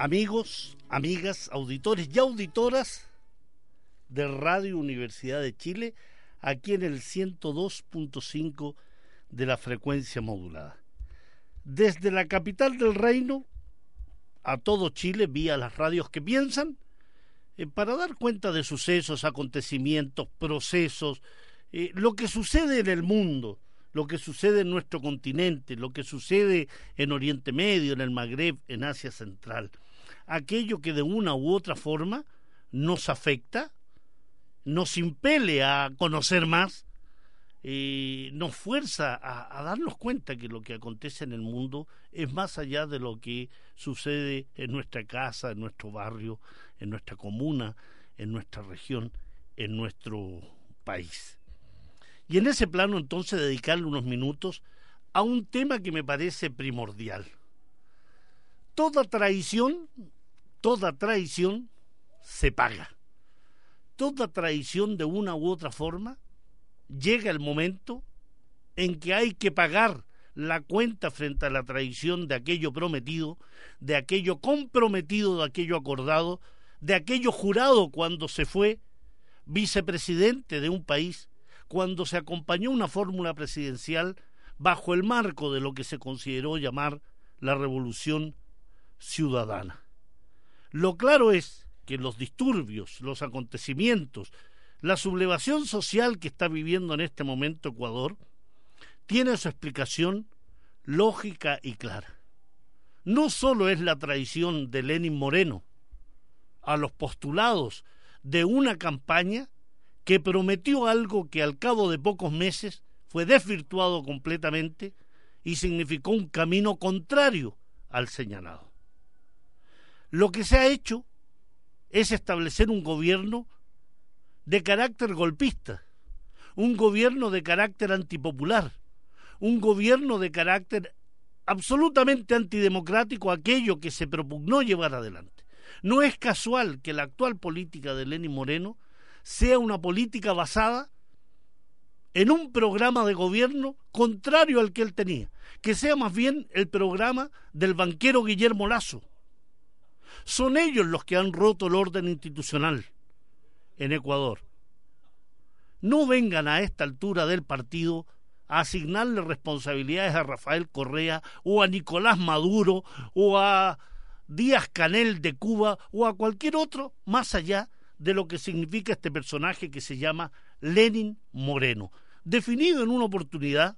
amigos, amigas, auditores y auditoras de Radio Universidad de Chile, aquí en el 102.5 de la frecuencia modulada. Desde la capital del reino a todo Chile, vía las radios que piensan, eh, para dar cuenta de sucesos, acontecimientos, procesos, eh, lo que sucede en el mundo, lo que sucede en nuestro continente, lo que sucede en Oriente Medio, en el Magreb, en Asia Central. Aquello que de una u otra forma nos afecta, nos impele a conocer más, eh, nos fuerza a, a, darnos cuenta que lo que acontece en el mundo es más allá de lo que sucede en nuestra casa, en nuestro barrio, en nuestra comuna, en nuestra región, en nuestro país. Y en ese plano entonces dedicarle unos minutos a un tema que me parece primordial. Toda traición, toda traición se paga. Toda traición de una u otra forma llega el momento en que hay que pagar la cuenta frente a la traición de aquello prometido, de aquello comprometido, de aquello acordado, de aquello jurado cuando se fue vicepresidente de un país cuando se acompañó una fórmula presidencial bajo el marco de lo que se consideró llamar la revolución ciudadana. Lo claro es que los disturbios, los acontecimientos, la sublevación social que está viviendo en este momento Ecuador tiene su explicación lógica y clara. No solo es la traición de Lenin Moreno a los postulados de una campaña que prometió algo que al cabo de pocos meses fue desvirtuado completamente y significó un camino contrario al señalado. Lo que se ha hecho es establecer un gobierno de carácter golpista, un gobierno de carácter antipopular, un gobierno de carácter absolutamente antidemocrático, aquello que se propugnó llevar adelante. No es casual que la actual política de Lenín Moreno sea una política basada en un programa de gobierno contrario al que él tenía, que sea más bien el programa del banquero Guillermo Lazo. Son ellos los que han roto el orden institucional en Ecuador. No vengan a esta altura del partido a asignarle responsabilidades a Rafael Correa o a Nicolás Maduro o a Díaz Canel de Cuba o a cualquier otro más allá de lo que significa este personaje que se llama Lenin Moreno, definido en una oportunidad,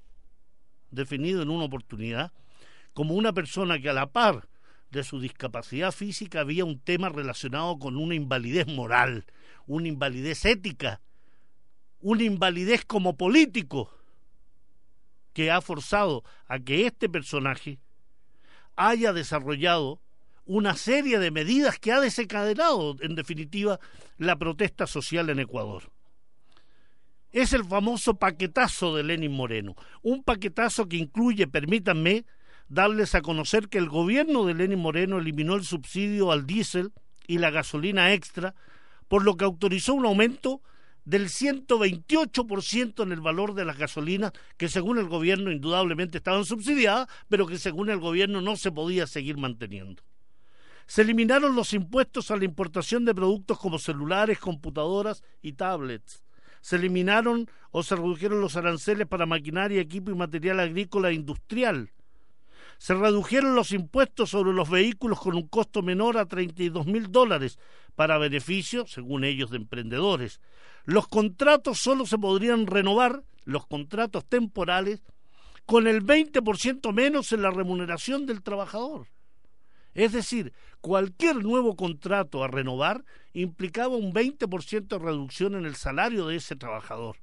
definido en una oportunidad, como una persona que a la par de su discapacidad física había un tema relacionado con una invalidez moral, una invalidez ética, una invalidez como político, que ha forzado a que este personaje haya desarrollado una serie de medidas que ha desencadenado, en definitiva, la protesta social en Ecuador. Es el famoso paquetazo de Lenin Moreno, un paquetazo que incluye, permítanme, darles a conocer que el gobierno de Lenin Moreno eliminó el subsidio al diésel y la gasolina extra, por lo que autorizó un aumento del 128% en el valor de las gasolinas que según el gobierno indudablemente estaban subsidiadas, pero que según el gobierno no se podía seguir manteniendo. Se eliminaron los impuestos a la importación de productos como celulares, computadoras y tablets. Se eliminaron o se redujeron los aranceles para maquinaria, equipo y material agrícola e industrial. Se redujeron los impuestos sobre los vehículos con un costo menor a 32 mil dólares para beneficio, según ellos, de emprendedores. Los contratos solo se podrían renovar, los contratos temporales, con el 20% menos en la remuneración del trabajador. Es decir, cualquier nuevo contrato a renovar implicaba un 20% de reducción en el salario de ese trabajador.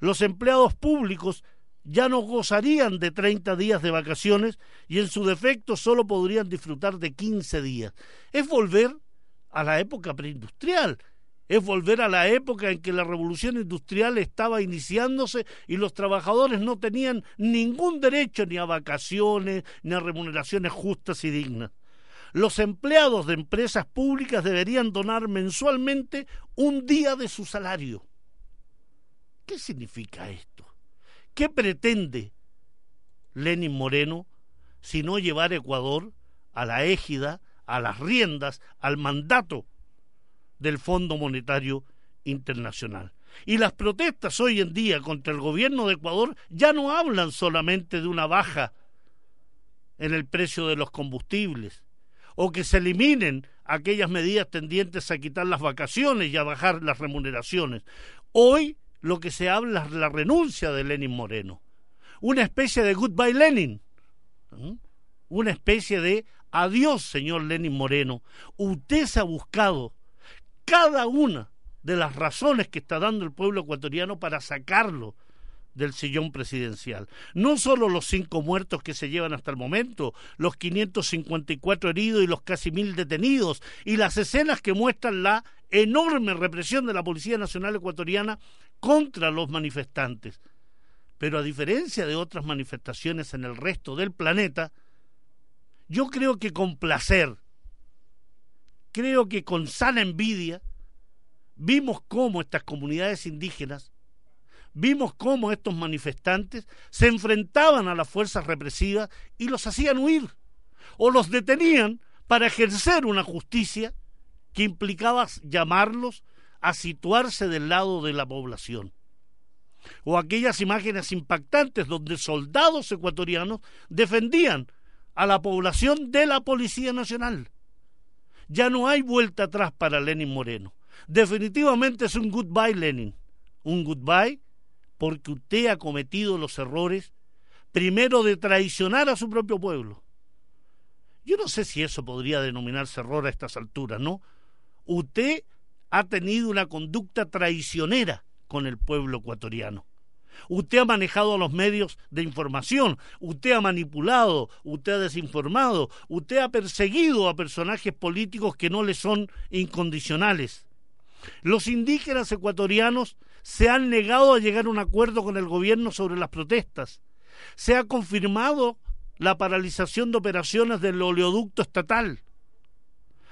Los empleados públicos ya no gozarían de 30 días de vacaciones y en su defecto solo podrían disfrutar de 15 días. Es volver a la época preindustrial, es volver a la época en que la revolución industrial estaba iniciándose y los trabajadores no tenían ningún derecho ni a vacaciones ni a remuneraciones justas y dignas. Los empleados de empresas públicas deberían donar mensualmente un día de su salario. ¿Qué significa esto? ¿Qué pretende Lenin Moreno si no llevar Ecuador a la égida, a las riendas, al mandato del Fondo Monetario Internacional? Y las protestas hoy en día contra el gobierno de Ecuador ya no hablan solamente de una baja en el precio de los combustibles o que se eliminen aquellas medidas tendientes a quitar las vacaciones y a bajar las remuneraciones. Hoy lo que se habla es la renuncia de Lenin Moreno. Una especie de goodbye Lenin. Una especie de adiós, señor Lenin Moreno. Usted se ha buscado cada una de las razones que está dando el pueblo ecuatoriano para sacarlo del sillón presidencial. No solo los cinco muertos que se llevan hasta el momento, los 554 heridos y los casi mil detenidos, y las escenas que muestran la enorme represión de la Policía Nacional Ecuatoriana contra los manifestantes. Pero a diferencia de otras manifestaciones en el resto del planeta, yo creo que con placer, creo que con sana envidia, vimos cómo estas comunidades indígenas, vimos cómo estos manifestantes se enfrentaban a las fuerzas represivas y los hacían huir, o los detenían para ejercer una justicia que implicaba llamarlos a situarse del lado de la población. O aquellas imágenes impactantes donde soldados ecuatorianos defendían a la población de la Policía Nacional. Ya no hay vuelta atrás para Lenin Moreno. Definitivamente es un goodbye, Lenin. Un goodbye porque usted ha cometido los errores, primero de traicionar a su propio pueblo. Yo no sé si eso podría denominarse error a estas alturas, ¿no? Usted ha tenido una conducta traicionera con el pueblo ecuatoriano. Usted ha manejado los medios de información, usted ha manipulado, usted ha desinformado, usted ha perseguido a personajes políticos que no le son incondicionales. Los indígenas ecuatorianos se han negado a llegar a un acuerdo con el gobierno sobre las protestas. Se ha confirmado la paralización de operaciones del oleoducto estatal.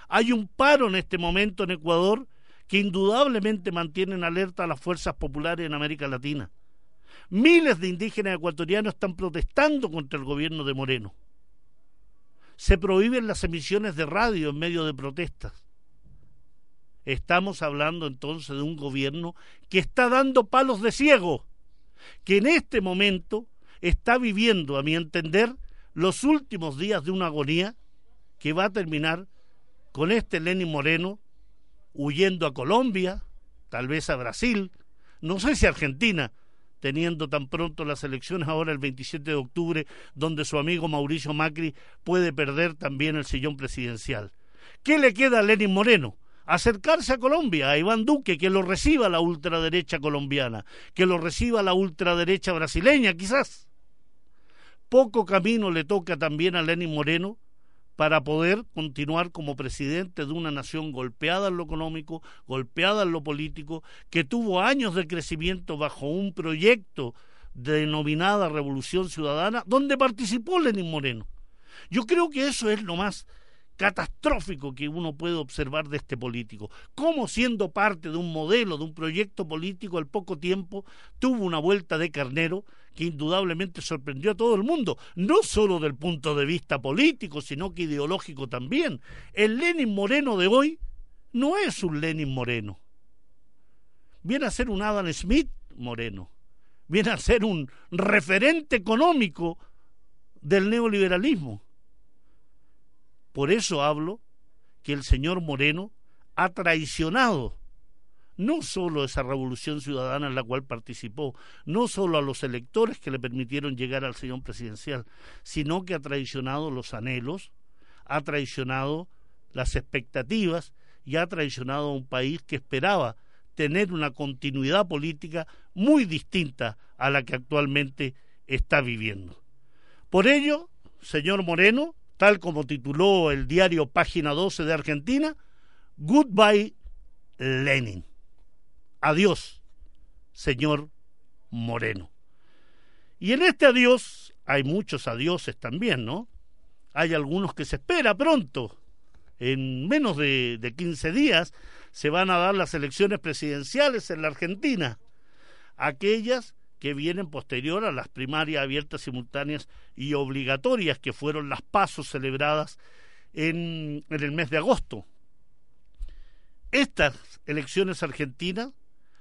Hay un paro en este momento en Ecuador que indudablemente mantienen alerta a las fuerzas populares en América Latina. Miles de indígenas ecuatorianos están protestando contra el gobierno de Moreno. Se prohíben las emisiones de radio en medio de protestas. Estamos hablando entonces de un gobierno que está dando palos de ciego, que en este momento está viviendo, a mi entender, los últimos días de una agonía que va a terminar con este Lenin Moreno huyendo a Colombia, tal vez a Brasil, no sé si a Argentina, teniendo tan pronto las elecciones ahora el 27 de octubre, donde su amigo Mauricio Macri puede perder también el sillón presidencial. ¿Qué le queda a Lenin Moreno? Acercarse a Colombia, a Iván Duque, que lo reciba la ultraderecha colombiana, que lo reciba la ultraderecha brasileña, quizás. Poco camino le toca también a Lenin Moreno para poder continuar como presidente de una nación golpeada en lo económico, golpeada en lo político, que tuvo años de crecimiento bajo un proyecto denominada Revolución Ciudadana, donde participó Lenin Moreno. Yo creo que eso es lo más catastrófico que uno puede observar de este político. Cómo siendo parte de un modelo, de un proyecto político, al poco tiempo tuvo una vuelta de carnero que indudablemente sorprendió a todo el mundo, no solo del punto de vista político, sino que ideológico también. El Lenin Moreno de hoy no es un Lenin Moreno. Viene a ser un Adam Smith Moreno. Viene a ser un referente económico del neoliberalismo por eso hablo que el señor Moreno ha traicionado no solo esa revolución ciudadana en la cual participó, no solo a los electores que le permitieron llegar al señor presidencial, sino que ha traicionado los anhelos, ha traicionado las expectativas y ha traicionado a un país que esperaba tener una continuidad política muy distinta a la que actualmente está viviendo. Por ello, señor Moreno, tal como tituló el diario Página 12 de Argentina, Goodbye Lenin. Adiós, señor Moreno. Y en este adiós hay muchos adioses también, ¿no? Hay algunos que se espera pronto. En menos de, de 15 días se van a dar las elecciones presidenciales en la Argentina. Aquellas que vienen posterior a las primarias abiertas, simultáneas y obligatorias, que fueron las pasos celebradas en, en el mes de agosto. Estas elecciones argentinas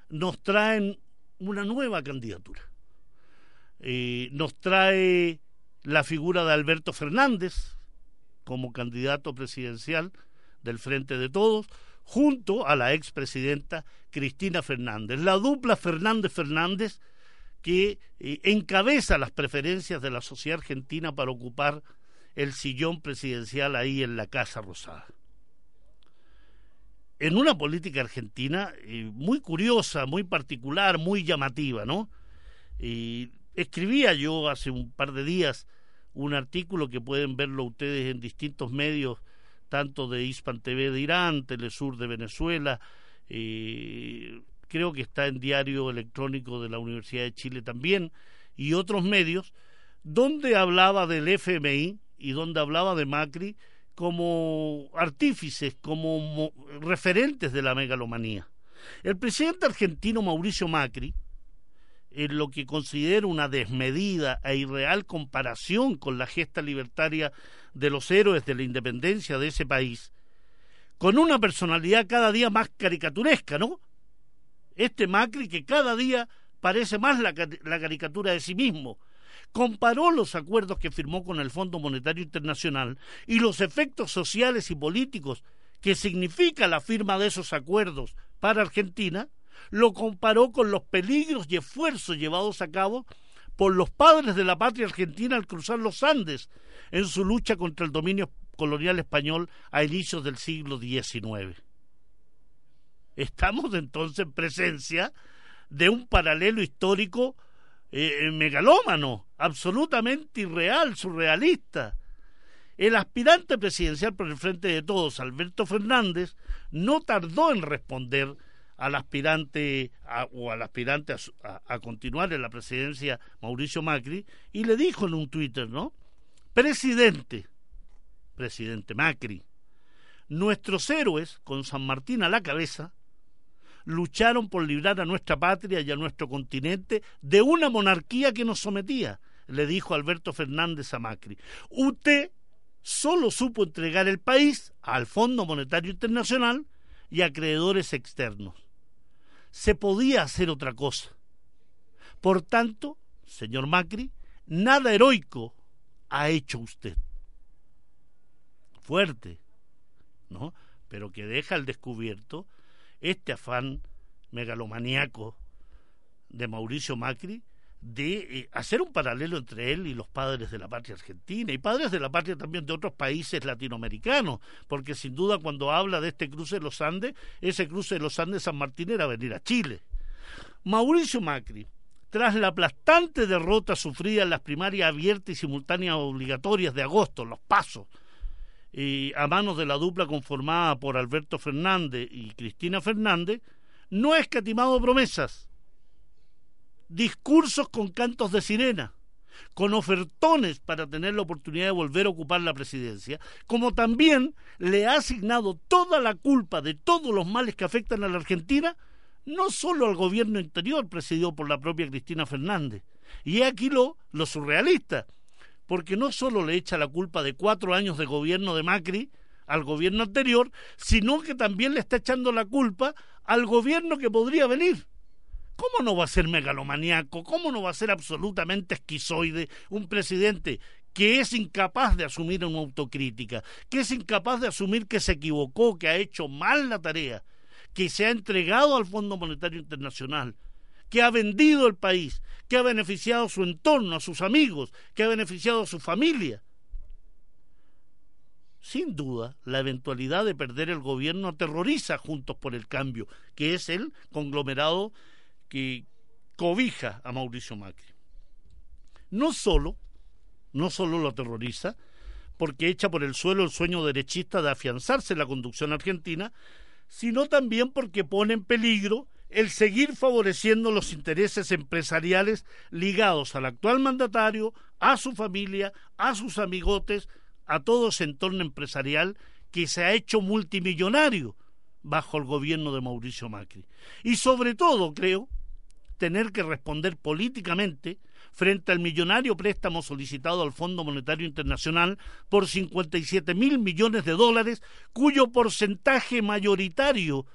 nos traen una nueva candidatura. Eh, nos trae la figura de Alberto Fernández como candidato presidencial del Frente de Todos, junto a la expresidenta Cristina Fernández. La dupla Fernández-Fernández que eh, encabeza las preferencias de la sociedad argentina para ocupar el sillón presidencial ahí en la Casa Rosada. En una política argentina eh, muy curiosa, muy particular, muy llamativa, ¿no? Y escribía yo hace un par de días un artículo que pueden verlo ustedes en distintos medios, tanto de Hispan TV de Irán, Telesur de Venezuela, eh, creo que está en diario electrónico de la Universidad de Chile también, y otros medios, donde hablaba del FMI y donde hablaba de Macri como artífices, como referentes de la megalomanía. El presidente argentino Mauricio Macri, en lo que considero una desmedida e irreal comparación con la gesta libertaria de los héroes de la independencia de ese país, con una personalidad cada día más caricaturesca, ¿no? Este Macri que cada día parece más la, la caricatura de sí mismo, comparó los acuerdos que firmó con el Fondo Monetario Internacional y los efectos sociales y políticos que significa la firma de esos acuerdos para Argentina, lo comparó con los peligros y esfuerzos llevados a cabo por los padres de la patria argentina al cruzar los Andes en su lucha contra el dominio colonial español a inicios del siglo XIX. Estamos entonces en presencia de un paralelo histórico eh, megalómano, absolutamente irreal, surrealista. El aspirante presidencial por el Frente de Todos, Alberto Fernández, no tardó en responder al aspirante o al aspirante a, a, continuar en la presidencia Mauricio Macri y le dijo en un Twitter, ¿no? Presidente, presidente Macri, nuestros héroes, con San Martín a la cabeza, lucharon por librar a nuestra patria y a nuestro continente de una monarquía que nos sometía, le dijo Alberto Fernández a Macri. Usted solo supo entregar el país al Fondo Monetario Internacional y a acreedores externos. Se podía hacer otra cosa. Por tanto, señor Macri, nada heroico ha hecho usted. Fuerte, ¿no? Pero que deja al descubierto este afán megalomaniaco de Mauricio Macri de eh, hacer un paralelo entre él y los padres de la patria argentina y padres de la patria también de otros países latinoamericanos, porque sin duda cuando habla de este cruce de los Andes, ese cruce de los Andes San Martín era venir a Chile. Mauricio Macri, tras la aplastante derrota sufrida en las primarias abiertas y simultáneas obligatorias de agosto, los pasos, a manos de la dupla conformada por Alberto Fernández y Cristina Fernández, no ha escatimado promesas, discursos con cantos de sirena, con ofertones para tener la oportunidad de volver a ocupar la presidencia, como también le ha asignado toda la culpa de todos los males que afectan a la Argentina, no solo al gobierno interior presidido por la propia Cristina Fernández. Y aquí lo, lo surrealista, porque no solo le echa la culpa de cuatro años de gobierno de Macri al gobierno anterior, sino que también le está echando la culpa al gobierno que podría venir. ¿Cómo no va a ser megalomaníaco? ¿Cómo no va a ser absolutamente esquizoide un presidente que es incapaz de asumir una autocrítica, que es incapaz de asumir que se equivocó, que ha hecho mal la tarea, que se ha entregado al Fondo Monetario Internacional, que ha vendido el país, que ha beneficiado a su entorno, a sus amigos, que ha beneficiado a su familia. Sin duda, la eventualidad de perder el gobierno aterroriza Juntos por el Cambio, que es el conglomerado que cobija a Mauricio Macri. no solo, no solo lo aterroriza, porque echa por el suelo el sueño derechista de afianzarse en la conducción argentina, sino también porque pone en peligro el seguir favoreciendo los intereses empresariales ligados al actual mandatario, a su familia, a sus amigotes, a todo ese entorno empresarial que se ha hecho multimillonario bajo el gobierno de Mauricio Macri. Y sobre todo, creo, tener que responder políticamente frente al millonario préstamo solicitado al Fondo Monetario Internacional por 57 mil millones de dólares, cuyo porcentaje mayoritario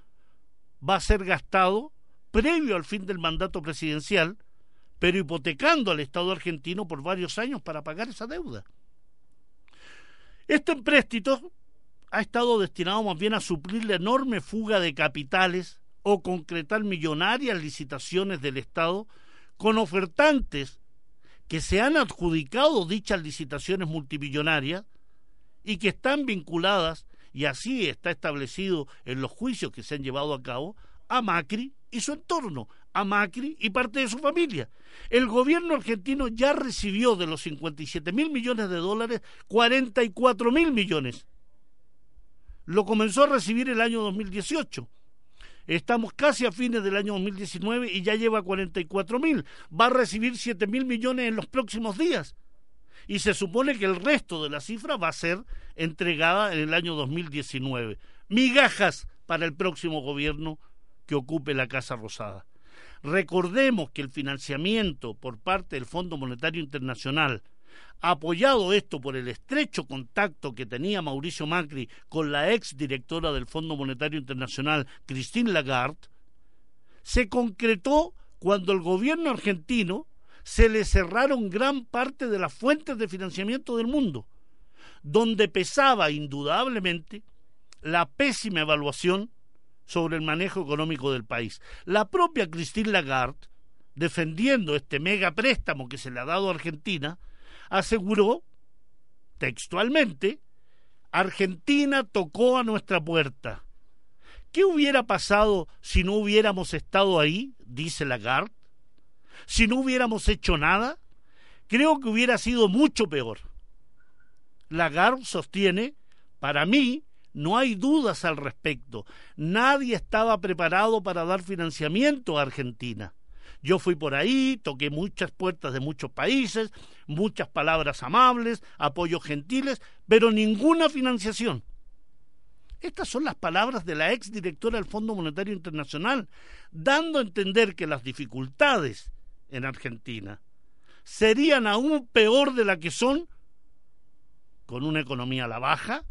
va a ser gastado previo al fin del mandato presidencial, pero hipotecando al Estado argentino por varios años para pagar esa deuda. Este empréstito ha estado destinado más bien a suplir la enorme fuga de capitales o concretar millonarias licitaciones del Estado con ofertantes que se han adjudicado dichas licitaciones multimillonarias y que están vinculadas, y así está establecido en los juicios que se han llevado a cabo, a Macri y su entorno, a Macri y parte de su familia. El gobierno argentino ya recibió de los 57 mil millones de dólares 44 mil millones. Lo comenzó a recibir el año 2018 Estamos casi a fines del año 2019 y ya lleva 44 mil. Va a recibir 7 mil millones en los próximos días. Y se supone que el resto de la cifra va a ser entregada en el año 2019. Migajas para el próximo gobierno que ocupe la Casa Rosada. Recordemos que el financiamiento por parte del Fondo Monetario Internacional apoyado esto por el estrecho contacto que tenía Mauricio Macri con la ex directora del Fondo Monetario Internacional, Christine Lagarde, se concretó cuando el gobierno argentino se le cerraron gran parte de las fuentes de financiamiento del mundo, donde pesaba indudablemente la pésima evaluación sobre el manejo económico del país. La propia Christine Lagarde, defendiendo este mega préstamo que se le ha dado a Argentina, aseguró textualmente, Argentina tocó a nuestra puerta. ¿Qué hubiera pasado si no hubiéramos estado ahí? dice Lagarde. Si no hubiéramos hecho nada, creo que hubiera sido mucho peor. Lagarde sostiene, para mí, no hay dudas al respecto. Nadie estaba preparado para dar financiamiento a Argentina. Yo fui por ahí, toqué muchas puertas de muchos países, muchas palabras amables, apoyos gentiles, pero ninguna financiación. Estas son las palabras de la ex directora del Fondo Monetario Internacional, dando a entender que las dificultades en Argentina serían aún peor de la que son con una economía a la baja,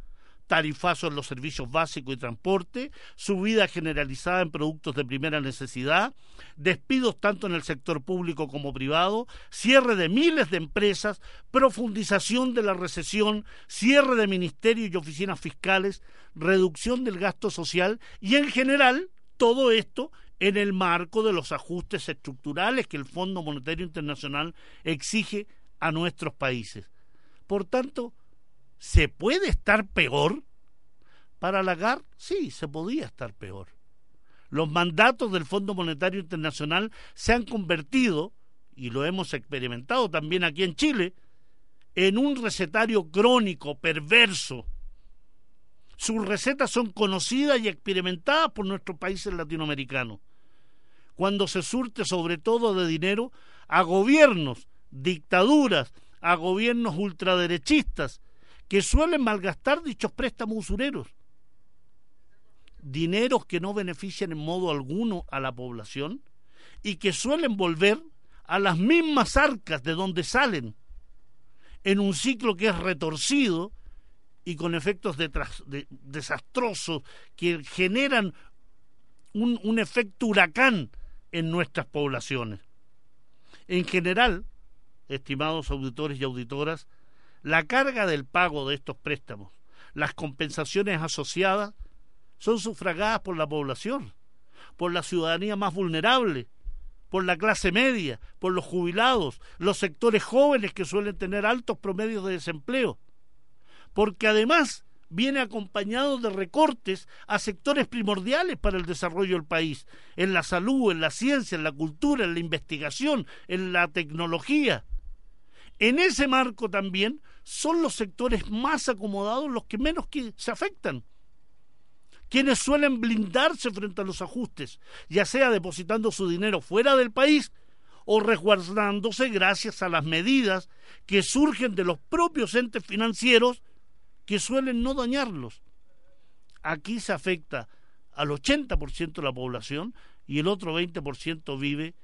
tarifazos en los servicios básicos y transporte, subida generalizada en productos de primera necesidad, despidos tanto en el sector público como privado, cierre de miles de empresas, profundización de la recesión, cierre de ministerios y oficinas fiscales, reducción del gasto social y en general todo esto en el marco de los ajustes estructurales que el Fondo Monetario Internacional exige a nuestros países. Por tanto, ¿Se puede estar peor? Para Lagarde, sí, se podía estar peor. Los mandatos del Fondo Monetario Internacional se han convertido, y lo hemos experimentado también aquí en Chile, en un recetario crónico, perverso. Sus recetas son conocidas y experimentadas por nuestros países latinoamericanos. Cuando se surte sobre todo de dinero a gobiernos, dictaduras, a gobiernos ultraderechistas, que suelen malgastar dichos préstamos usureros. Dineros que no benefician en modo alguno a la población y que suelen volver a las mismas arcas de donde salen, en un ciclo que es retorcido y con efectos desastrosos que generan un, un efecto huracán en nuestras poblaciones. En general, estimados auditores y auditoras, la carga del pago de estos préstamos, las compensaciones asociadas, son sufragadas por la población, por la ciudadanía más vulnerable, por la clase media, por los jubilados, los sectores jóvenes que suelen tener altos promedios de desempleo, porque además viene acompañado de recortes a sectores primordiales para el desarrollo del país, en la salud, en la ciencia, en la cultura, en la investigación, en la tecnología. En ese marco también son los sectores más acomodados los que menos se afectan quienes suelen blindarse frente a los ajustes, ya sea depositando su dinero fuera del país o resguardándose gracias a las medidas que surgen de los propios entes financieros que suelen no dañarlos. Aquí se afecta al 80% de la población y el otro 20% vive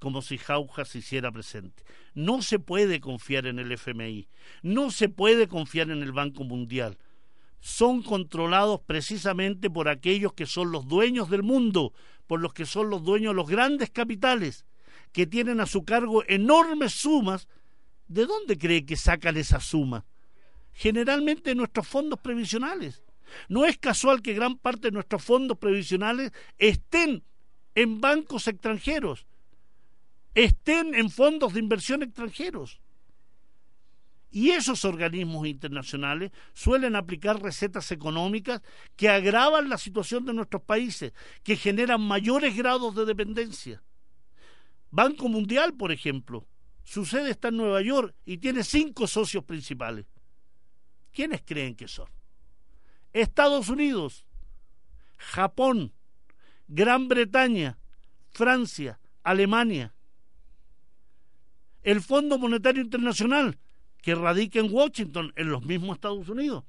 como si Jauja se hiciera presente. No se puede confiar en el FMI, no se puede confiar en el Banco Mundial, son controlados precisamente por aquellos que son los dueños del mundo, por los que son los dueños de los grandes capitales, que tienen a su cargo enormes sumas. ¿De dónde cree que sacan esa suma? Generalmente nuestros fondos previsionales. No es casual que gran parte de nuestros fondos previsionales estén en bancos extranjeros, estén en fondos de inversión extranjeros. Y esos organismos internacionales suelen aplicar recetas económicas que agravan la situación de nuestros países, que generan mayores grados de dependencia. Banco Mundial, por ejemplo, su sede está en Nueva York y tiene cinco socios principales. ¿Quiénes creen que son? Estados Unidos, Japón, Gran Bretaña, Francia, Alemania. El Fondo Monetario Internacional que radica en Washington, en los mismos Estados Unidos,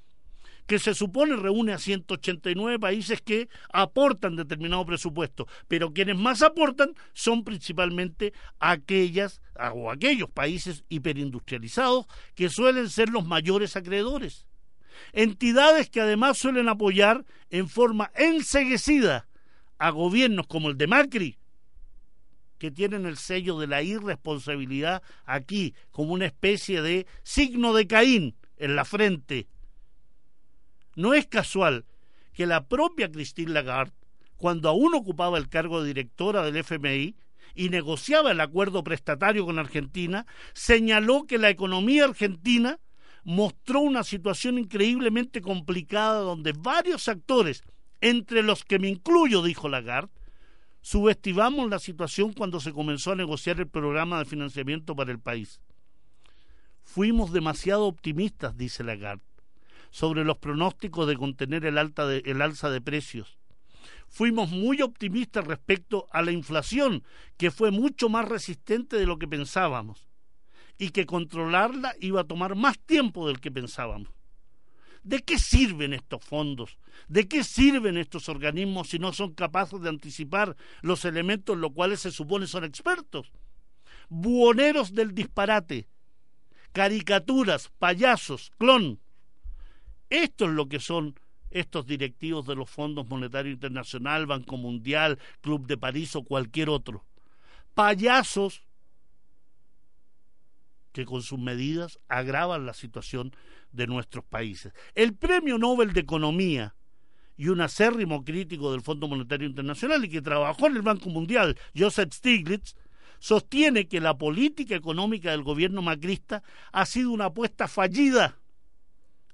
que se supone reúne a 189 países que aportan determinado presupuesto, pero quienes más aportan son principalmente aquellas o aquellos países hiperindustrializados que suelen ser los mayores acreedores. Entidades que además suelen apoyar en forma enseguecida a gobiernos como el de Macri, que tienen el sello de la irresponsabilidad aquí, como una especie de signo de Caín en la frente. No es casual que la propia Christine Lagarde, cuando aún ocupaba el cargo de directora del FMI y negociaba el acuerdo prestatario con Argentina, señaló que la economía argentina mostró una situación increíblemente complicada donde varios actores, entre los que me incluyo, dijo Lagarde, Subestimamos la situación cuando se comenzó a negociar el programa de financiamiento para el país. Fuimos demasiado optimistas, dice Lagarde, sobre los pronósticos de contener el, alta el alza de precios. Fuimos muy optimistas respecto a la inflación, que fue mucho más resistente de lo que pensábamos, y que controlarla iba a tomar más tiempo del que pensábamos. ¿De qué sirven estos fondos? ¿De qué sirven estos organismos si no son capaces de anticipar los elementos en los cuales se supone son expertos? Buoneros del disparate, caricaturas, payasos, clon. Esto es lo que son estos directivos de los fondos monetarios internacional, Banco Mundial, Club de París o cualquier otro. Payasos que con sus medidas agravan la situación de nuestros países. El Premio Nobel de Economía y un acérrimo crítico del Fondo Monetario Internacional y que trabajó en el Banco Mundial, Joseph Stiglitz, sostiene que la política económica del gobierno macrista ha sido una apuesta fallida,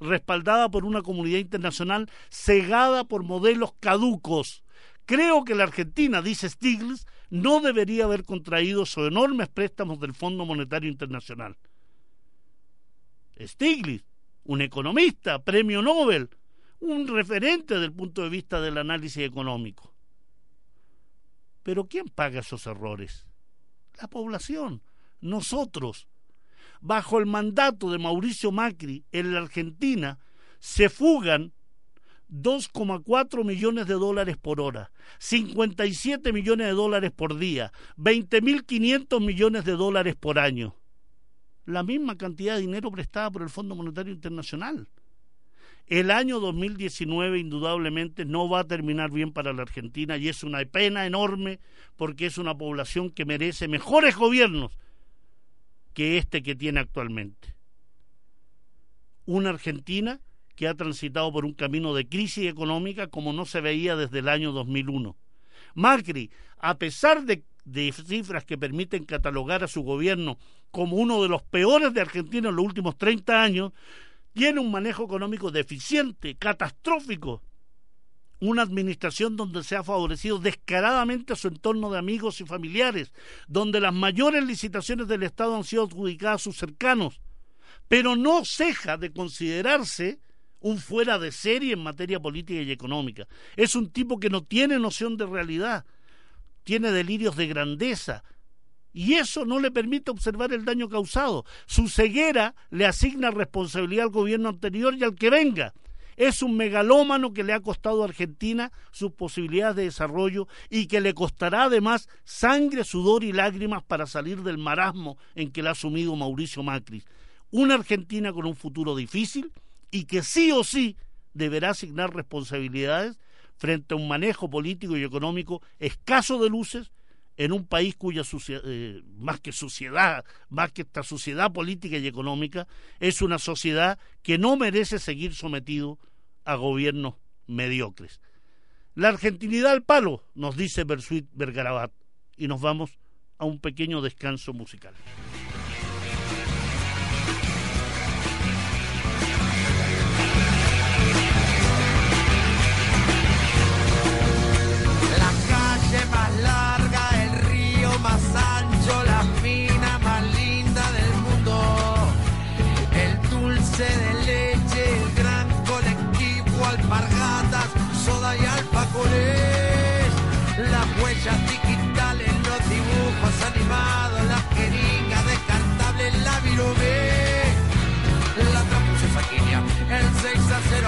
respaldada por una comunidad internacional cegada por modelos caducos. Creo que la Argentina, dice Stiglitz, no debería haber contraído esos enormes préstamos del Fondo Monetario Internacional. Stiglitz un economista, premio Nobel, un referente del punto de vista del análisis económico. Pero ¿quién paga esos errores? La población, nosotros. Bajo el mandato de Mauricio Macri, en la Argentina se fugan 2,4 millones de dólares por hora, 57 millones de dólares por día, 20.500 millones de dólares por año la misma cantidad de dinero prestada por el Fondo Monetario Internacional. El año 2019 indudablemente no va a terminar bien para la Argentina y es una pena enorme porque es una población que merece mejores gobiernos que este que tiene actualmente. Una Argentina que ha transitado por un camino de crisis económica como no se veía desde el año 2001. Macri, a pesar de de cifras que permiten catalogar a su gobierno como uno de los peores de Argentina en los últimos 30 años, tiene un manejo económico deficiente, catastrófico. Una administración donde se ha favorecido descaradamente a su entorno de amigos y familiares, donde las mayores licitaciones del Estado han sido adjudicadas a sus cercanos, pero no ceja de considerarse un fuera de serie en materia política y económica. Es un tipo que no tiene noción de realidad, tiene delirios de grandeza, y eso no le permite observar el daño causado. Su ceguera le asigna responsabilidad al gobierno anterior y al que venga. Es un megalómano que le ha costado a Argentina sus posibilidades de desarrollo y que le costará además sangre, sudor y lágrimas para salir del marasmo en que le ha sumido Mauricio Macri. Una Argentina con un futuro difícil y que sí o sí deberá asignar responsabilidades frente a un manejo político y económico escaso de luces en un país cuya eh, más que sociedad, más que esta sociedad política y económica, es una sociedad que no merece seguir sometido a gobiernos mediocres. La argentinidad al palo, nos dice Bersuit Bergarabat, y nos vamos a un pequeño descanso musical.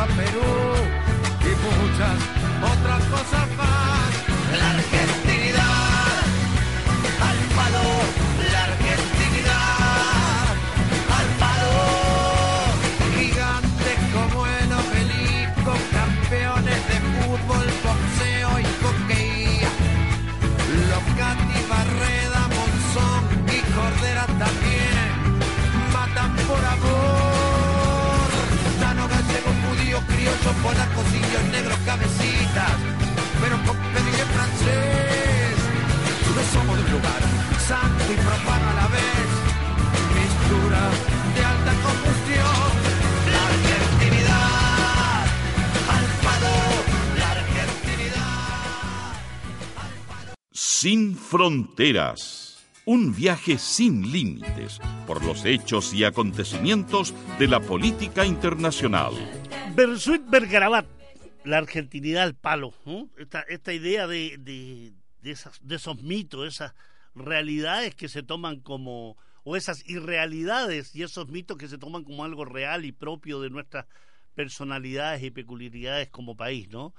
Perú y muchas otras cosas más. Fronteras. Un viaje sin límites por los hechos y acontecimientos de la política internacional. Bersuit Bergarabat, la argentinidad al palo, esta, esta, idea de, de, de esos mitos, esas realidades que se toman como, o esas irrealidades y esos mitos que se toman como algo real y propio de nuestras personalidades y peculiaridades como país, ¿no?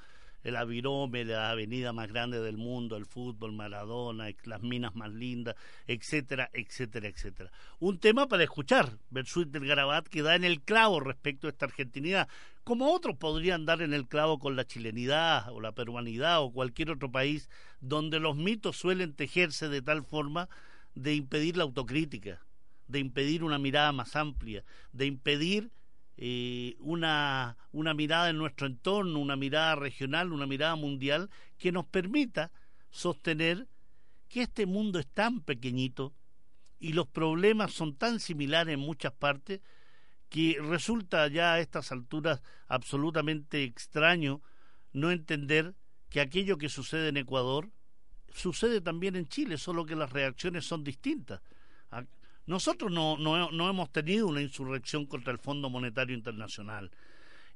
El Avirome, la avenida más grande del mundo, el fútbol, Maradona, las minas más lindas, etcétera, etcétera, etcétera. Un tema para escuchar, Bersuit del Garabat, que da en el clavo respecto a esta argentinidad, como otros podrían dar en el clavo con la chilenidad o la peruanidad o cualquier otro país donde los mitos suelen tejerse de tal forma de impedir la autocrítica, de impedir una mirada más amplia, de impedir eh, una, una mirada en nuestro entorno, una mirada regional, una mirada mundial que nos permita sostener que este mundo es tan pequeñito y los problemas son tan similares en muchas partes que resulta ya a estas alturas absolutamente extraño no entender que aquello que sucede en Ecuador sucede también en Chile, solo que las reacciones son distintas. Nosotros no, no, no hemos tenido una insurrección contra el Fondo Monetario Internacional.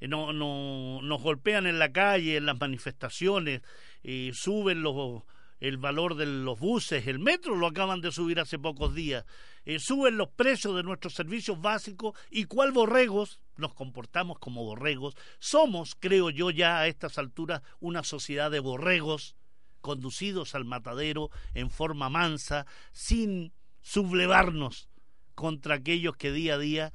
Eh, no, no, nos golpean en la calle, en las manifestaciones, eh, suben los, el valor de los buses, el metro lo acaban de subir hace pocos días, eh, suben los precios de nuestros servicios básicos y cuál borregos, nos comportamos como borregos, somos, creo yo ya a estas alturas, una sociedad de borregos conducidos al matadero en forma mansa, sin sublevarnos contra aquellos que día a día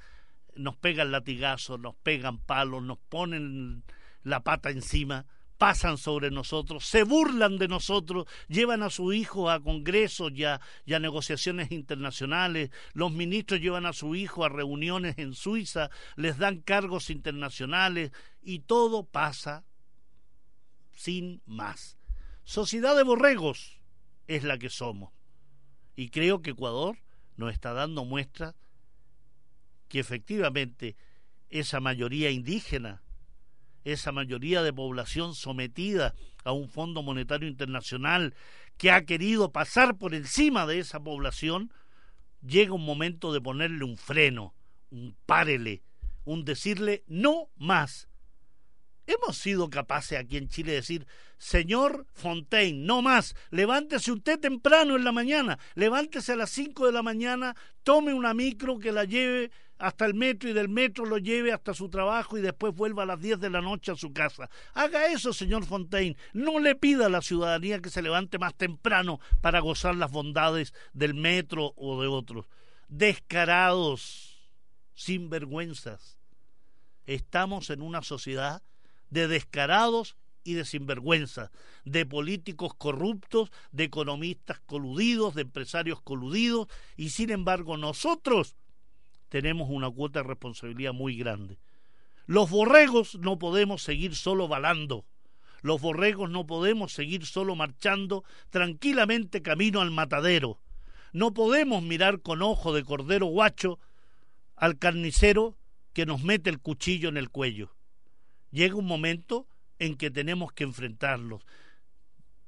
nos pegan latigazos, nos pegan palos, nos ponen la pata encima, pasan sobre nosotros, se burlan de nosotros, llevan a su hijo a congresos y a, y a, negociaciones internacionales, los ministros llevan a su hijo a reuniones en Suiza, les dan cargos internacionales y todo pasa sin más. Sociedad de borregos es la que somos. Y creo que Ecuador nos está dando muestra que efectivamente esa mayoría indígena esa mayoría de población sometida a un Fondo Monetario Internacional que ha querido pasar por encima de esa población, llega un momento de ponerle un freno, un párele, un decirle no más. Hemos sido capaces aquí en Chile de decir, señor Fontaine, no más, levántese usted temprano en la mañana, levántese a las 5 de la mañana, tome una micro que la lleve hasta el metro y del metro lo lleve hasta su trabajo y después vuelva a las 10 de la noche a su casa. Haga eso, señor Fontaine. No le pida a la ciudadanía que se levante más temprano para gozar las bondades del metro o de otros. Descarados, sinvergüenzas. Estamos en una sociedad de descarados y de sinvergüenzas, de políticos corruptos, de economistas coludidos, de empresarios coludidos, y sin embargo nosotros tenemos una cuota de responsabilidad muy grande. Los borregos no podemos seguir solo balando. Los borregos no podemos seguir solo marchando tranquilamente camino al matadero. No podemos mirar con ojo de cordero guacho al carnicero que nos mete el cuchillo en el cuello. Llega un momento en que tenemos que enfrentarlos.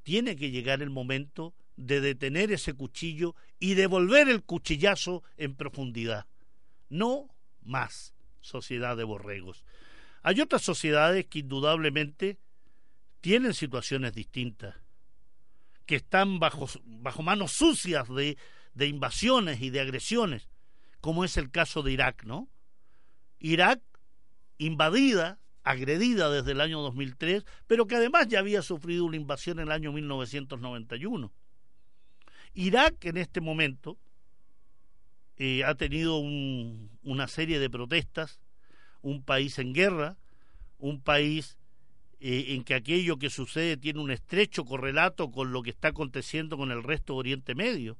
Tiene que llegar el momento de detener ese cuchillo y devolver el cuchillazo en profundidad. No más sociedad de borregos. Hay otras sociedades que indudablemente tienen situaciones distintas, que están bajo, bajo manos sucias de, de invasiones y de agresiones, como es el caso de Irak, ¿no? Irak invadida, agredida desde el año 2003, pero que además ya había sufrido una invasión en el año 1991. Irak en este momento eh, ha tenido una serie de protestas, un país en guerra, un país eh, en que aquello que sucede tiene un estrecho correlato con lo que está aconteciendo con el resto de Oriente Medio.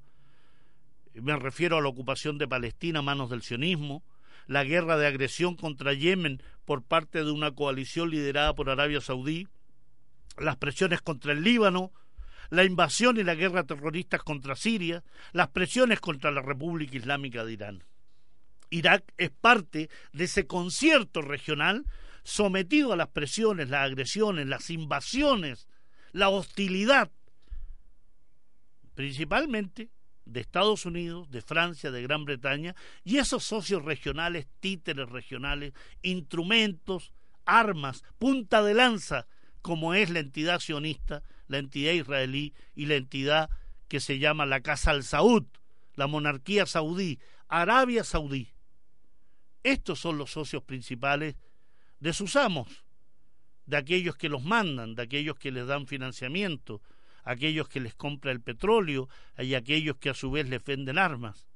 Me refiero a la ocupación de Palestina a manos del sionismo, la guerra de agresión contra Yemen por parte de una coalición liderada por Arabia Saudí, las presiones contra el Líbano, la invasión y la guerra terroristas contra Siria, las presiones contra la República Islámica de Irán. Irak es parte de ese concierto regional sometido a las presiones, las agresiones, las invasiones, la hostilidad, principalmente de Estados Unidos, de Francia, de Gran Bretaña, y esos socios regionales, títeres regionales, instrumentos, armas, punta de lanza, como es la entidad sionista la entidad israelí y la entidad que se llama la Casa al Saud, la monarquía saudí, Arabia Saudí. Estos son los socios principales de sus amos, de aquellos que los mandan, de aquellos que les dan financiamiento, aquellos que les compra el petróleo y aquellos que a su vez les venden armas.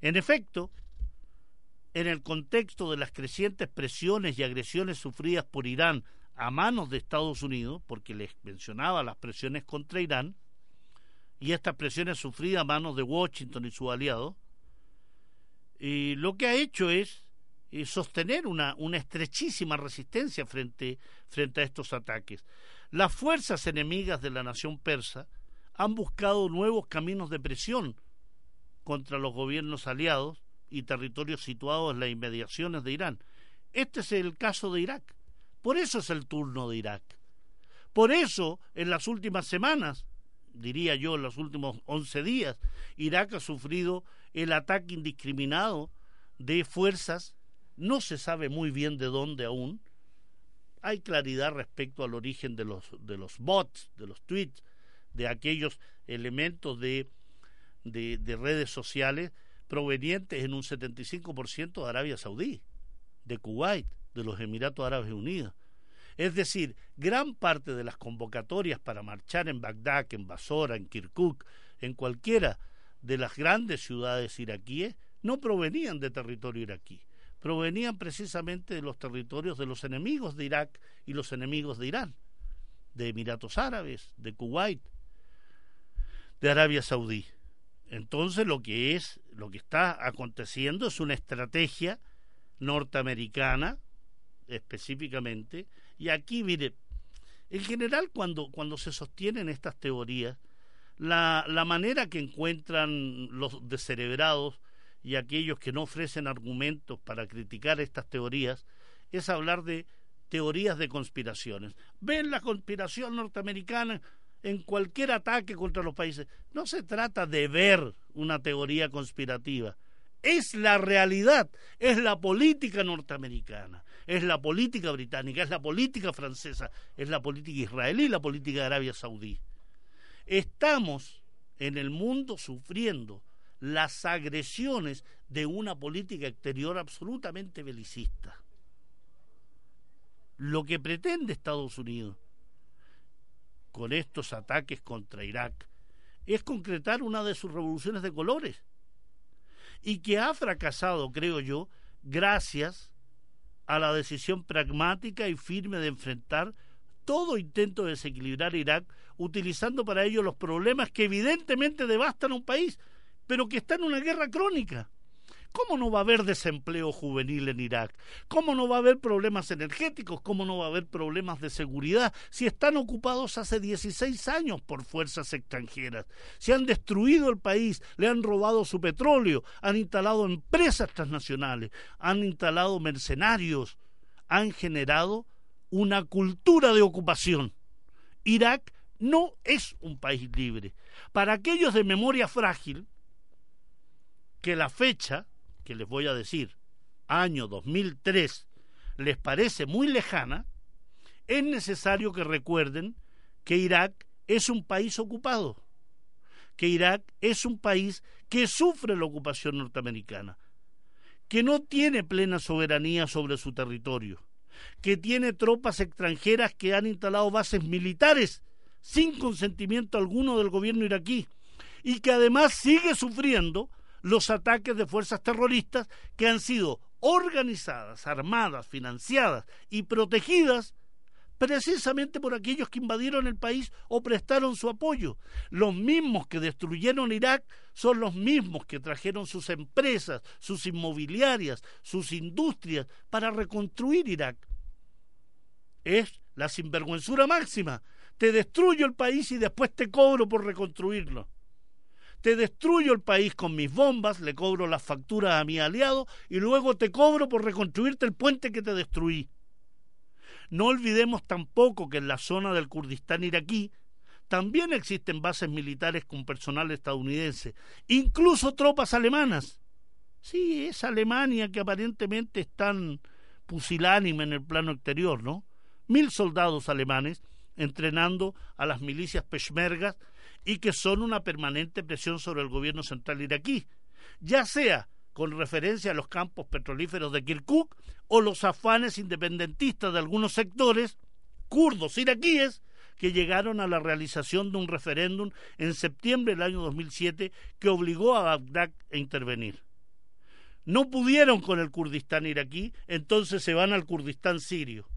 En efecto, en el contexto de las crecientes presiones y agresiones sufridas por Irán a manos de Estados Unidos, porque les mencionaba las presiones contra Irán, y estas presiones sufridas a manos de Washington y sus aliados, y lo que ha hecho es eh, sostener una, una estrechísima resistencia frente, frente a estos ataques. Las fuerzas enemigas de la nación persa han buscado nuevos caminos de presión contra los gobiernos aliados y territorios situados en las inmediaciones de Irán. Este es el caso de Irak. Por eso es el turno de Irak. Por eso, en las últimas semanas, diría yo, en los últimos 11 días, Irak ha sufrido el ataque indiscriminado de fuerzas, no se sabe muy bien de dónde aún, hay claridad respecto al origen de los, de los bots, de los tweets, de aquellos elementos de, de, de redes sociales provenientes en un 75% de Arabia Saudí, de Kuwait, de los Emiratos Árabes Unidos. Es decir, gran parte de las convocatorias para marchar en Bagdad, en Basora, en Kirkuk, en cualquiera de las grandes ciudades iraquíes, no provenían de territorio iraquí, provenían precisamente de los territorios de los enemigos de Irak y los enemigos de Irán, de Emiratos Árabes, de Kuwait, de Arabia Saudí. Entonces lo que es, lo que está aconteciendo es una estrategia norteamericana específicamente. Y aquí, mire, en general cuando, cuando se sostienen estas teorías, la, la manera que encuentran los descerebrados y aquellos que no ofrecen argumentos para criticar estas teorías es hablar de teorías de conspiraciones. Ven la conspiración norteamericana en cualquier ataque contra los países. No se trata de ver una teoría conspirativa. Es la realidad, es la política norteamericana, es la política británica, es la política francesa, es la política israelí, la política de Arabia Saudí. Estamos en el mundo sufriendo las agresiones de una política exterior absolutamente belicista. Lo que pretende Estados Unidos con estos ataques contra Irak es concretar una de sus revoluciones de colores y que ha fracasado, creo yo, gracias a la decisión pragmática y firme de enfrentar todo intento de desequilibrar Irak, utilizando para ello los problemas que evidentemente devastan a un país, pero que está en una guerra crónica. ¿Cómo no va a haber desempleo juvenil en Irak? ¿Cómo no va a haber problemas energéticos? ¿Cómo no va a haber problemas de seguridad si están ocupados hace 16 años por fuerzas extranjeras? Si han destruido el país, le han robado su petróleo, han instalado empresas transnacionales, han instalado mercenarios, han generado una cultura de ocupación. Irak no es un país libre. Para aquellos de memoria frágil, que la fecha que les voy a decir, año 2003, les parece muy lejana, es necesario que recuerden que Irak es un país ocupado, que Irak es un país que sufre la ocupación norteamericana, que no tiene plena soberanía sobre su territorio, que tiene tropas extranjeras que han instalado bases militares sin consentimiento alguno del gobierno iraquí y que además sigue sufriendo los ataques de fuerzas terroristas que han sido organizadas, armadas, financiadas y protegidas precisamente por aquellos que invadieron el país o prestaron su apoyo. Los mismos que destruyeron Irak son los mismos que trajeron sus empresas, sus inmobiliarias, sus industrias para reconstruir Irak. Es la sinvergüenzura máxima. Te destruyo el país y después te cobro por reconstruirlo te destruyo el país con mis bombas, le cobro las facturas a mi aliado y luego te cobro por reconstruirte el puente que te destruí. No olvidemos tampoco que en la zona del Kurdistán iraquí también existen bases militares con personal estadounidense, incluso tropas alemanas. Sí, es Alemania que aparentemente es tan pusilánime en el plano exterior, ¿no? Mil soldados alemanes entrenando a las milicias peshmergas y que son una permanente presión sobre el gobierno central iraquí, ya sea con referencia a los campos petrolíferos de Kirkuk o los afanes independentistas de algunos sectores kurdos iraquíes que llegaron a la realización de un referéndum en septiembre del año 2007 que obligó a Bagdad a intervenir. No pudieron con el Kurdistán iraquí, entonces se van al Kurdistán sirio.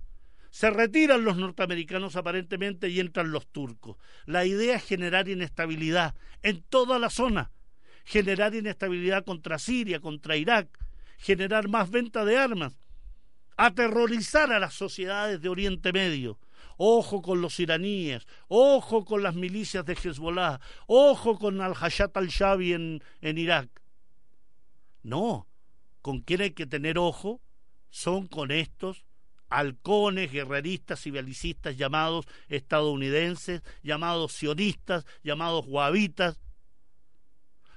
Se retiran los norteamericanos aparentemente y entran los turcos. La idea es generar inestabilidad en toda la zona, generar inestabilidad contra Siria, contra Irak, generar más venta de armas, aterrorizar a las sociedades de Oriente Medio. Ojo con los iraníes, ojo con las milicias de Hezbollah, ojo con Al-Hayat al-Shabi en, en Irak. No, con quien hay que tener ojo son con estos halcones, guerreristas y belicistas llamados estadounidenses, llamados sionistas, llamados wahabitas.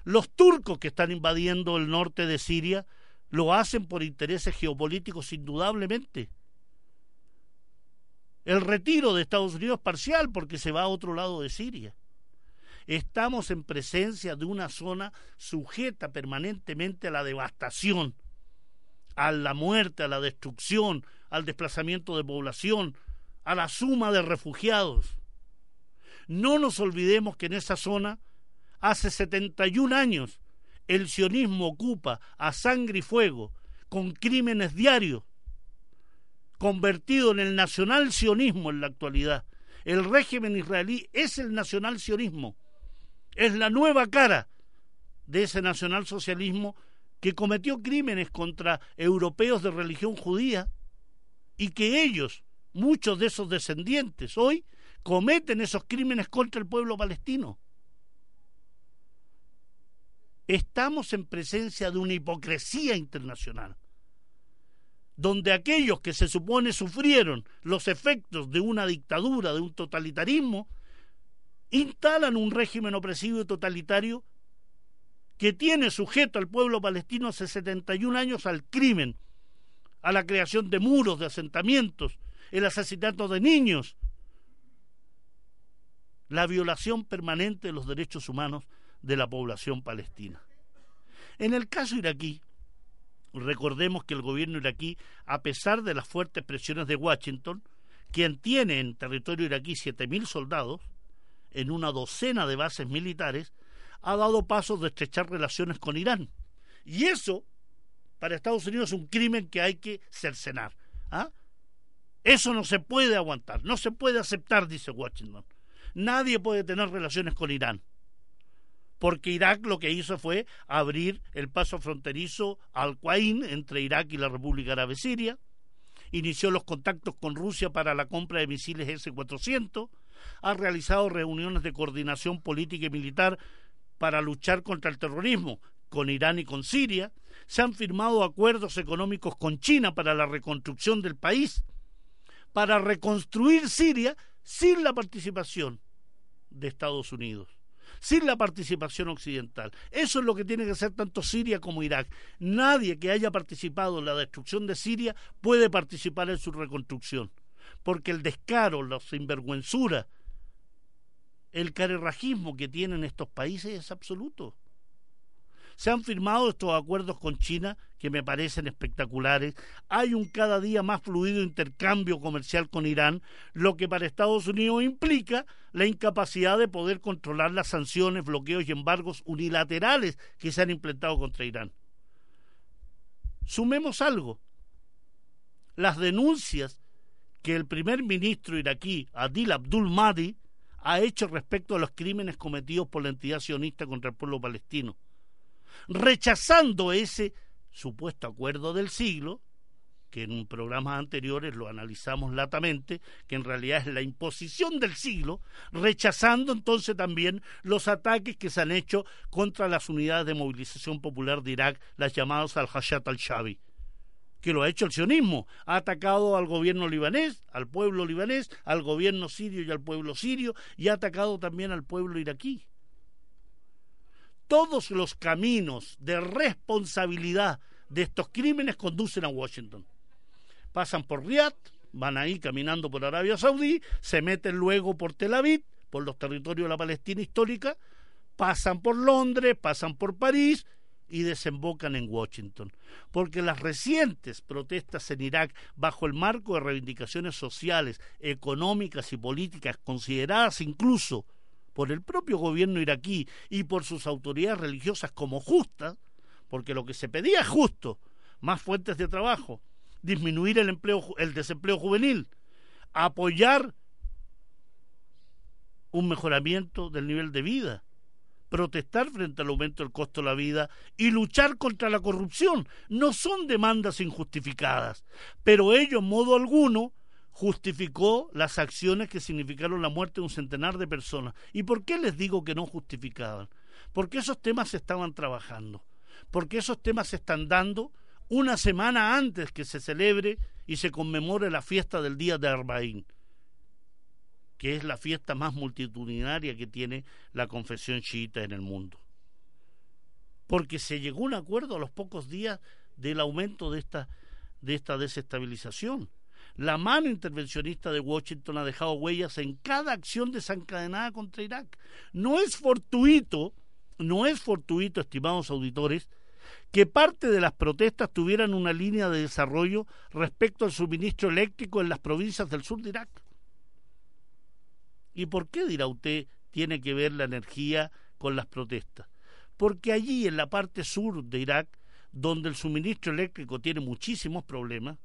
Los turcos que están invadiendo el norte de Siria lo hacen por intereses geopolíticos indudablemente. El retiro de Estados Unidos es parcial porque se va a otro lado de Siria. Estamos en presencia de una zona sujeta permanentemente a la devastación, a la muerte, a la destrucción, al desplazamiento de población, a la suma de refugiados. No nos olvidemos que en esa zona, hace 71 años, el sionismo ocupa a sangre y fuego, con crímenes diarios, convertido en el nacional sionismo en la actualidad. El régimen israelí es el nacional sionismo, es la nueva cara de ese nacional socialismo que cometió crímenes contra europeos de religión judía, y que ellos, muchos de esos descendientes hoy, cometen esos crímenes contra el pueblo palestino. Estamos en presencia de una hipocresía internacional, donde aquellos que se supone sufrieron los efectos de una dictadura, de un totalitarismo, instalan un régimen opresivo y totalitario que tiene sujeto al pueblo palestino hace 71 años al crimen, a la creación de muros, de asentamientos, el asesinato de niños, la violación permanente de los derechos humanos de la población palestina. En el caso iraquí, recordemos que el gobierno iraquí, a pesar de las fuertes presiones de Washington, quien tiene en territorio iraquí 7.000 soldados, en una docena de bases militares, ha dado pasos de estrechar relaciones con Irán. Y eso, para Estados Unidos, es un crimen que hay que cercenar. ¿ah? Eso no se puede aguantar, no se puede aceptar, dice Washington. Nadie puede tener relaciones con Irán. Porque Irak lo que hizo fue abrir el paso fronterizo al Qain entre Irak y la República Árabe Siria. Inició los contactos con Rusia para la compra de misiles S-400. Ha realizado reuniones de coordinación política y militar para luchar contra el terrorismo con Irán y con Siria. Se han firmado acuerdos económicos con China para la reconstrucción del país. Para reconstruir Siria sin la participación de Estados Unidos, sin la participación occidental. Eso es lo que tiene que hacer tanto Siria como Irak. Nadie que haya participado en la destrucción de Siria puede participar en su reconstrucción, porque el descaro, la sinvergüenzura, el carerrajismo que tienen estos países es absoluto. Se han firmado estos acuerdos con China que me parecen espectaculares. Hay un cada día más fluido intercambio comercial con Irán, lo que para Estados Unidos implica la incapacidad de poder controlar las sanciones, bloqueos y embargos unilaterales que se han implementado contra Irán. Sumemos algo. Las denuncias que el primer ministro iraquí, Adil Abdul Mahdi, ha hecho respecto a los crímenes cometidos por la entidad sionista contra el pueblo palestino rechazando ese supuesto acuerdo del siglo, que en programas anteriores lo analizamos latamente, que en realidad es la imposición del siglo, rechazando entonces también los ataques que se han hecho contra las unidades de movilización popular de Irak, las llamadas al-Hashat al-Shabi, que lo ha hecho el sionismo, ha atacado al gobierno libanés, al pueblo libanés, al gobierno sirio y al pueblo sirio, y ha atacado también al pueblo iraquí todos los caminos de responsabilidad de estos crímenes conducen a Washington. Pasan por Riyadh, van ahí caminando por Arabia Saudí, se meten luego por Tel Aviv, por los territorios de la Palestina histórica, pasan por Londres, pasan por París y desembocan en Washington. Porque las recientes protestas en Irak, bajo el marco de reivindicaciones sociales, económicas y políticas consideradas incluso por el propio gobierno iraquí y por sus autoridades religiosas como justas, porque lo que se pedía es justo, más fuentes de trabajo, disminuir el empleo el desempleo juvenil, apoyar un mejoramiento del nivel de vida, protestar frente al aumento del costo de la vida y luchar contra la corrupción. No son demandas injustificadas, pero ello en modo alguno justificó las acciones que significaron la muerte de un centenar de personas. ¿Y por qué les digo que no justificaban? Porque esos temas se estaban trabajando, porque esos temas se están dando una semana antes que se celebre y se conmemore la fiesta del Día de Arbaín, que es la fiesta más multitudinaria que tiene la confesión chiita en el mundo. Porque se llegó a un acuerdo a los pocos días del aumento de esta, de esta desestabilización. La mano intervencionista de Washington ha dejado huellas en cada acción desencadenada contra Irak. No es fortuito, no es fortuito, estimados auditores, que parte de las protestas tuvieran una línea de desarrollo respecto al suministro eléctrico en las provincias del sur de Irak. ¿Y por qué, dirá usted, tiene que ver la energía con las protestas? Porque allí, en la parte sur de Irak, donde el suministro eléctrico tiene muchísimos problemas,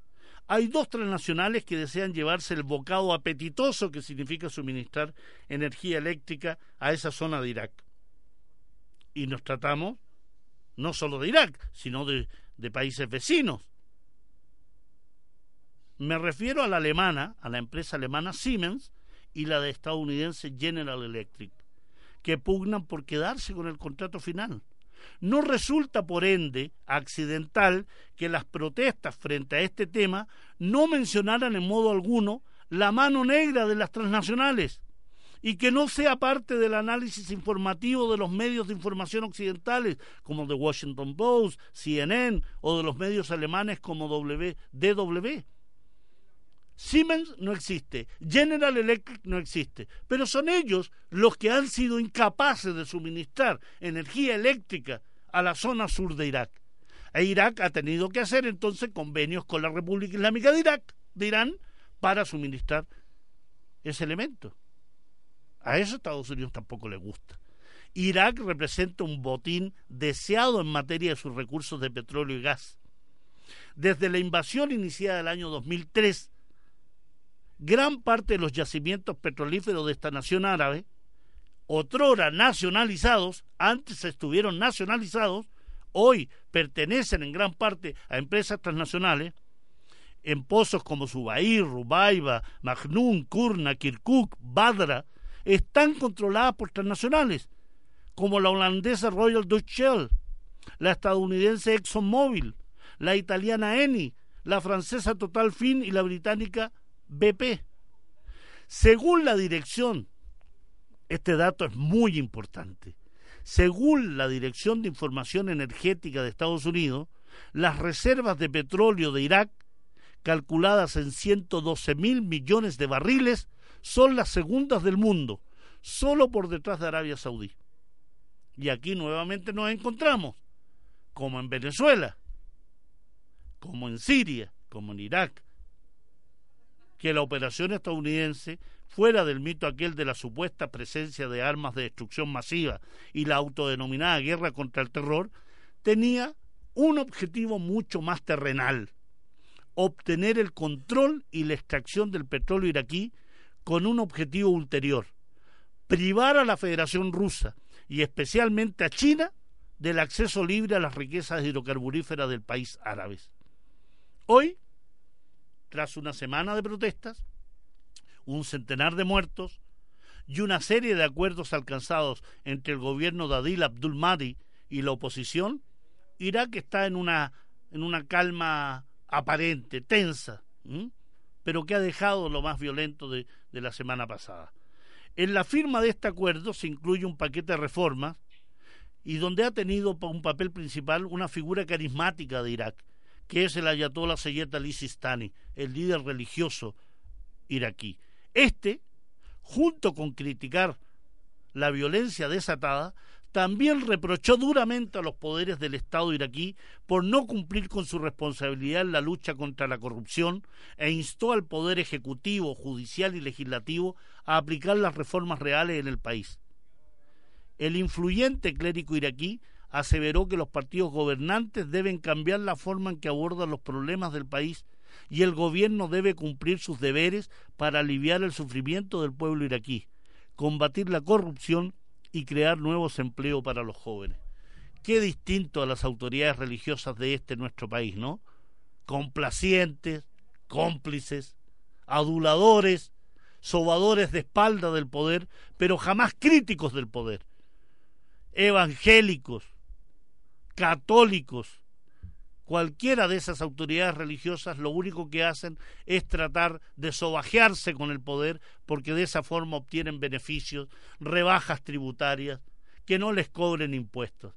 hay dos transnacionales que desean llevarse el bocado apetitoso que significa suministrar energía eléctrica a esa zona de Irak. Y nos tratamos no solo de Irak, sino de, países vecinos. Me refiero a la alemana, a la empresa alemana Siemens y la de estadounidense General Electric, que pugnan por quedarse con el contrato final No resulta, por ende, accidental que las protestas frente a este tema no mencionaran en modo alguno la mano negra de las transnacionales y que no sea parte del análisis informativo de los medios de información occidentales como The Washington Post, CNN o de los medios alemanes como DW. Siemens no existe, General Electric no existe, pero son ellos los que han sido incapaces de suministrar energía eléctrica a la zona sur de Irak. E Irak ha tenido que hacer entonces convenios con la República Islámica de Irak, de Irán, para suministrar ese elemento. A eso Estados Unidos tampoco le gusta. Irak representa un botín deseado en materia de sus recursos de petróleo y gas. Desde la invasión iniciada el año 2003, gran parte de los yacimientos petrolíferos de esta nación árabe, otrora nacionalizados, antes estuvieron nacionalizados, hoy pertenecen en gran parte a empresas transnacionales, en pozos como Subair, Rubaiba, Majnun, Kurna, Kirkuk, Badra, están controladas por transnacionales, como la holandesa Royal Dutch Shell, la estadounidense ExxonMobil, la italiana Eni, la francesa Total Fin y la británica BP. Según la dirección, este dato es muy importante, según la Dirección de Información Energética de Estados Unidos, las reservas de petróleo de Irak, calculadas en 112 mil millones de barriles, son las segundas del mundo, solo por detrás de Arabia Saudí. Y aquí nuevamente nos encontramos, como en Venezuela, como en Siria, como en Irak, que la operación estadounidense, fuera del mito aquel de la supuesta presencia de armas de destrucción masiva y la autodenominada guerra contra el terror, tenía un objetivo mucho más terrenal, obtener el control y la extracción del petróleo iraquí con un objetivo ulterior, privar a la Federación Rusa y especialmente a China del acceso libre a las riquezas hidrocarburíferas del país árabe. Hoy tras una semana de protestas, un centenar de muertos y una serie de acuerdos alcanzados entre el gobierno de Adil Abdul Mahdi y la oposición, Irak está en una, en una calma aparente, tensa, pero que ha dejado lo más violento de, de la semana pasada. En la firma de este acuerdo se incluye un paquete de reformas y donde ha tenido un papel principal una figura carismática de Irak, que es el ayatollah Sayyid Ali Sistani, el líder religioso iraquí. Este, junto con criticar la violencia desatada, también reprochó duramente a los poderes del Estado iraquí por no cumplir con su responsabilidad en la lucha contra la corrupción e instó al poder ejecutivo, judicial y legislativo a aplicar las reformas reales en el país. El influyente clérigo iraquí aseveró que los partidos gobernantes deben cambiar la forma en que abordan los problemas del país y el gobierno debe cumplir sus deberes para aliviar el sufrimiento del pueblo iraquí, combatir la corrupción y crear nuevos empleos para los jóvenes. Qué distinto a las autoridades religiosas de este nuestro país, ¿no? Complacientes, cómplices, aduladores, sobadores de espalda del poder, pero jamás críticos del poder, evangélicos, católicos, cualquiera de esas autoridades religiosas lo único que hacen es tratar de sobajearse con el poder porque de esa forma obtienen beneficios, rebajas tributarias, que no les cobren impuestos.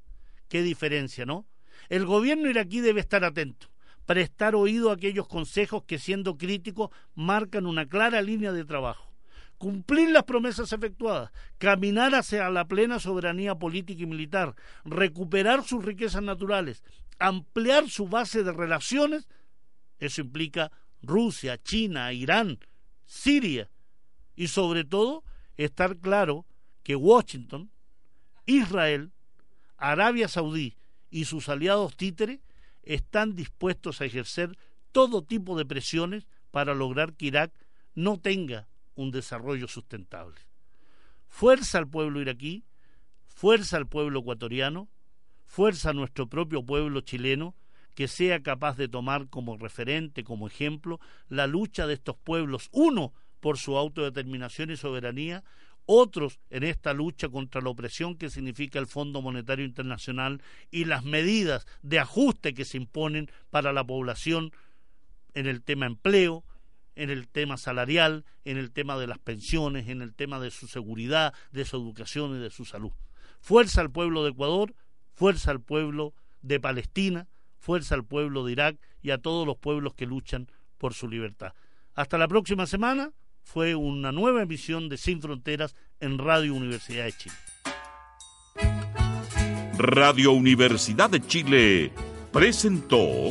Qué diferencia, ¿no? El gobierno iraquí debe estar atento, prestar oído a aquellos consejos que siendo críticos marcan una clara línea de trabajo cumplir las promesas efectuadas, caminar hacia la plena soberanía política y militar, recuperar sus riquezas naturales, ampliar su base de relaciones, eso implica Rusia, China, Irán, Siria, y sobre todo estar claro que Washington, Israel, Arabia Saudí y sus aliados títeres están dispuestos a ejercer todo tipo de presiones para lograr que Irak no tenga un desarrollo sustentable. Fuerza al pueblo iraquí, fuerza al pueblo ecuatoriano, fuerza a nuestro propio pueblo chileno, que sea capaz de tomar como referente, como ejemplo, la lucha de estos pueblos, uno por su autodeterminación y soberanía, otros en esta lucha contra la opresión que significa el Fondo Monetario Internacional y las medidas de ajuste que se imponen para la población en el tema empleo, en el tema salarial, en el tema de las pensiones, en el tema de su seguridad, de su educación y de su salud. Fuerza al pueblo de Ecuador, fuerza al pueblo de Palestina, fuerza al pueblo de Irak y a todos los pueblos que luchan por su libertad. Hasta la próxima semana fue una nueva emisión de Sin Fronteras en Radio Universidad de Chile. Radio Universidad de Chile presentó